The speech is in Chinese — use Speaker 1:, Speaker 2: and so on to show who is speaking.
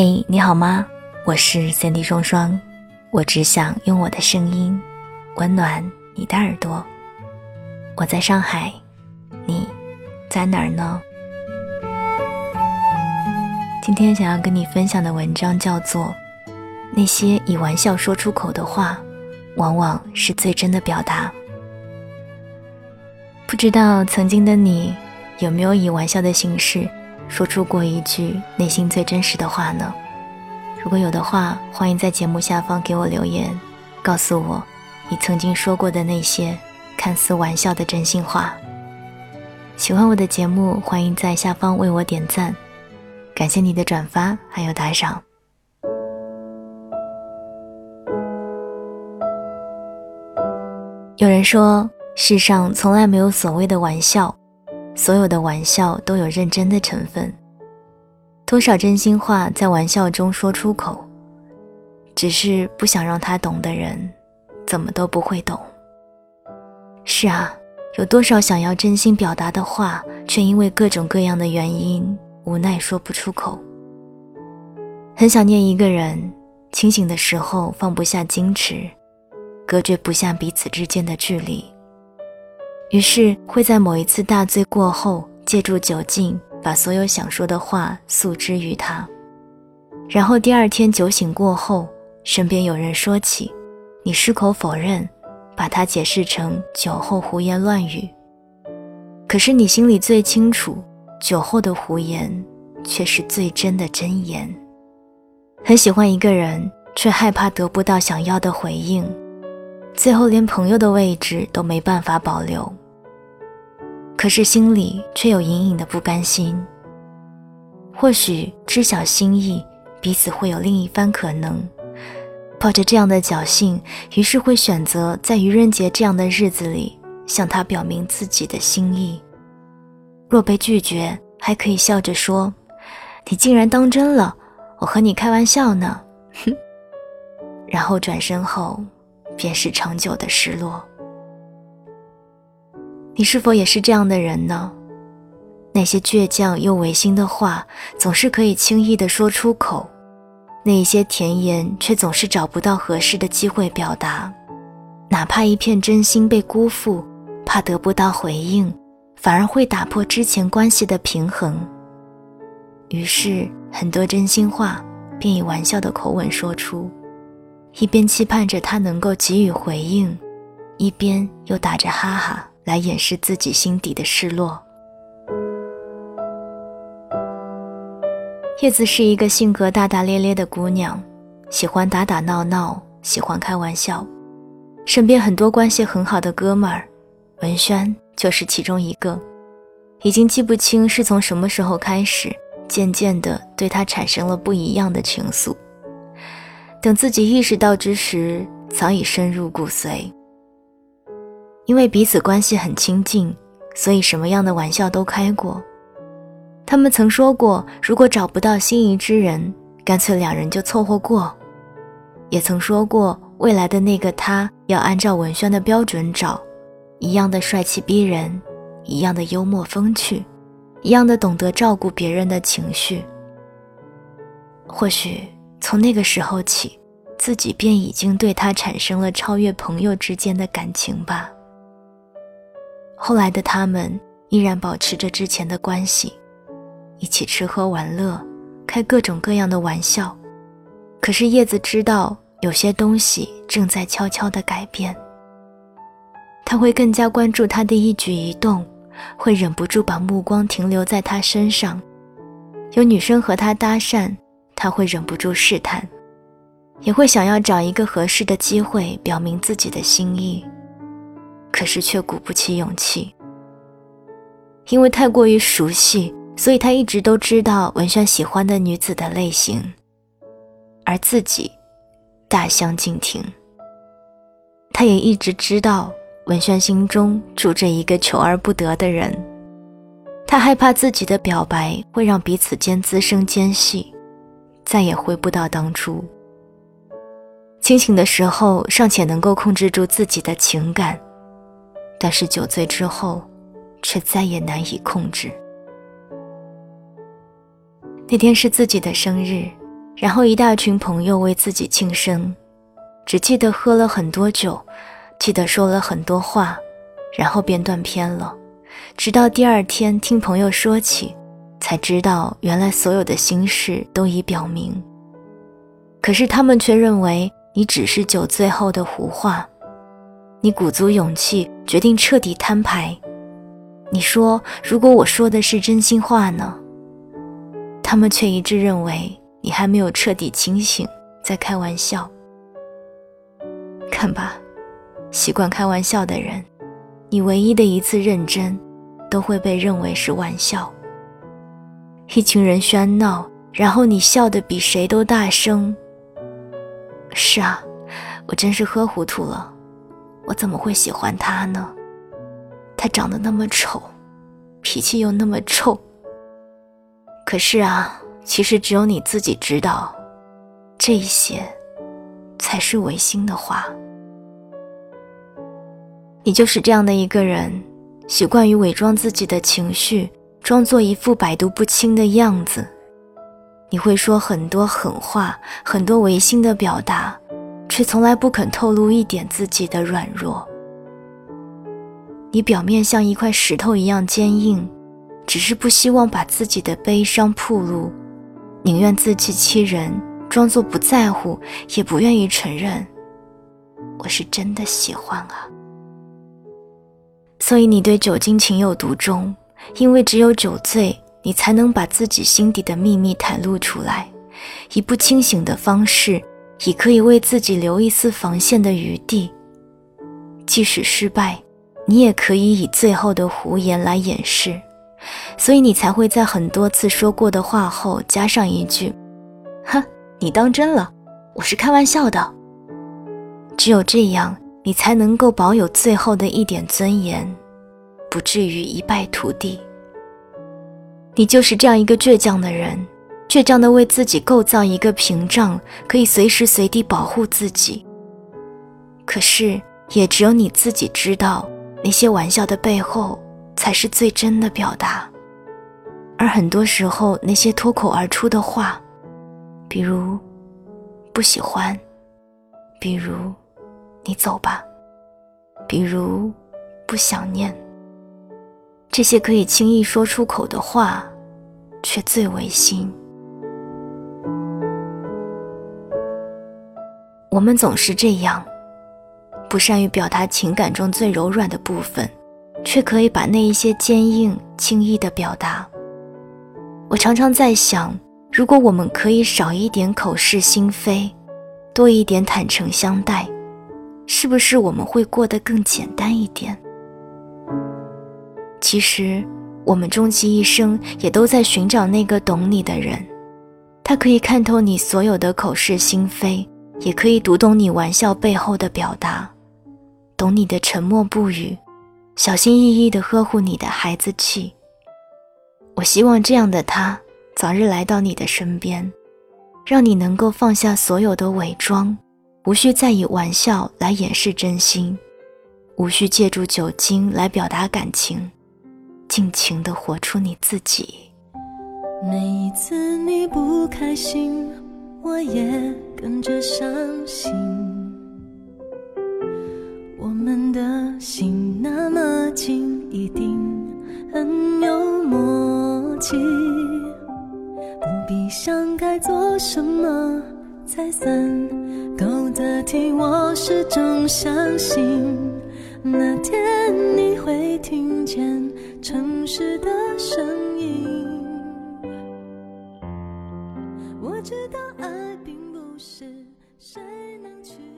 Speaker 1: 嘿，你好吗？我是三 D 双双，我只想用我的声音温暖你的耳朵。我在上海，你在哪儿呢？今天想要跟你分享的文章叫做《那些以玩笑说出口的话，往往是最真的表达》。不知道曾经的你有没有以玩笑的形式？说出过一句内心最真实的话呢？如果有的话，欢迎在节目下方给我留言，告诉我你曾经说过的那些看似玩笑的真心话。喜欢我的节目，欢迎在下方为我点赞，感谢你的转发还有打赏。有人说，世上从来没有所谓的玩笑。所有的玩笑都有认真的成分，多少真心话在玩笑中说出口，只是不想让他懂的人，怎么都不会懂。是啊，有多少想要真心表达的话，却因为各种各样的原因无奈说不出口。很想念一个人，清醒的时候放不下矜持，隔绝不下彼此之间的距离。于是会在某一次大醉过后，借助酒劲把所有想说的话诉之于他，然后第二天酒醒过后，身边有人说起，你矢口否认，把他解释成酒后胡言乱语。可是你心里最清楚，酒后的胡言却是最真的真言。很喜欢一个人，却害怕得不到想要的回应。最后连朋友的位置都没办法保留，可是心里却有隐隐的不甘心。或许知晓心意，彼此会有另一番可能。抱着这样的侥幸，于是会选择在愚人节这样的日子里向他表明自己的心意。若被拒绝，还可以笑着说：“你竟然当真了，我和你开玩笑呢。”哼，然后转身后。便是长久的失落。你是否也是这样的人呢？那些倔强又违心的话，总是可以轻易的说出口；那一些甜言，却总是找不到合适的机会表达。哪怕一片真心被辜负，怕得不到回应，反而会打破之前关系的平衡。于是，很多真心话便以玩笑的口吻说出。一边期盼着他能够给予回应，一边又打着哈哈来掩饰自己心底的失落。叶子是一个性格大大咧咧的姑娘，喜欢打打闹闹，喜欢开玩笑，身边很多关系很好的哥们儿，文轩就是其中一个。已经记不清是从什么时候开始，渐渐的对他产生了不一样的情愫。等自己意识到之时，早已深入骨髓。因为彼此关系很亲近，所以什么样的玩笑都开过。他们曾说过，如果找不到心仪之人，干脆两人就凑合过。也曾说过，未来的那个他要按照文轩的标准找，一样的帅气逼人，一样的幽默风趣，一样的懂得照顾别人的情绪。或许。从那个时候起，自己便已经对他产生了超越朋友之间的感情吧。后来的他们依然保持着之前的关系，一起吃喝玩乐，开各种各样的玩笑。可是叶子知道，有些东西正在悄悄地改变。他会更加关注他的一举一动，会忍不住把目光停留在他身上。有女生和他搭讪。他会忍不住试探，也会想要找一个合适的机会表明自己的心意，可是却鼓不起勇气。因为太过于熟悉，所以他一直都知道文轩喜欢的女子的类型，而自己大相径庭。他也一直知道文轩心中住着一个求而不得的人，他害怕自己的表白会让彼此间滋生间隙。再也回不到当初。清醒的时候尚且能够控制住自己的情感，但是酒醉之后，却再也难以控制。那天是自己的生日，然后一大群朋友为自己庆生，只记得喝了很多酒，记得说了很多话，然后便断片了。直到第二天听朋友说起，才知道原来所有的心事都已表明。可是他们却认为你只是酒醉后的胡话。你鼓足勇气决定彻底摊牌。你说：“如果我说的是真心话呢？”他们却一致认为。你还没有彻底清醒，在开玩笑。看吧，习惯开玩笑的人，你唯一的一次认真，都会被认为是玩笑。一群人喧闹，然后你笑得比谁都大声。是啊，我真是喝糊涂了，我怎么会喜欢他呢？他长得那么丑，脾气又那么臭。可是啊。其实只有你自己知道，这些才是违心的话。你就是这样的一个人，习惯于伪装自己的情绪，装作一副百毒不侵的样子。你会说很多狠话，很多违心的表达，却从来不肯透露一点自己的软弱。你表面像一块石头一样坚硬，只是不希望把自己的悲伤暴露。宁愿自欺欺人，装作不在乎，也不愿意承认，我是真的喜欢啊。所以你对酒精情有独钟，因为只有酒醉，你才能把自己心底的秘密袒露出来，以不清醒的方式，也可以为自己留一丝防线的余地。即使失败，你也可以以最后的胡言来掩饰。所以你才会在很多次说过的话后加上一句：“哼，你当真了？我是开玩笑的。”只有这样，你才能够保有最后的一点尊严，不至于一败涂地。你就是这样一个倔强的人，倔强的为自己构造一个屏障，可以随时随地保护自己。可是，也只有你自己知道，那些玩笑的背后。才是最真的表达，而很多时候，那些脱口而出的话，比如不喜欢，比如你走吧，比如不想念，这些可以轻易说出口的话，却最违心。我们总是这样，不善于表达情感中最柔软的部分。却可以把那一些坚硬轻易的表达。我常常在想，如果我们可以少一点口是心非，多一点坦诚相待，是不是我们会过得更简单一点？其实，我们终其一生也都在寻找那个懂你的人，他可以看透你所有的口是心非，也可以读懂你玩笑背后的表达，懂你的沉默不语。小心翼翼地呵护你的孩子气。我希望这样的他早日来到你的身边，让你能够放下所有的伪装，无需再以玩笑来掩饰真心，无需借助酒精来表达感情，尽情地活出你自己。
Speaker 2: 每一次你不开心，我也跟着伤心。我们的心那么近，一定很有默契。不必想该做什么才算够得体，我始终相信那天你会听见城市的声音。我知道爱并不是谁能去。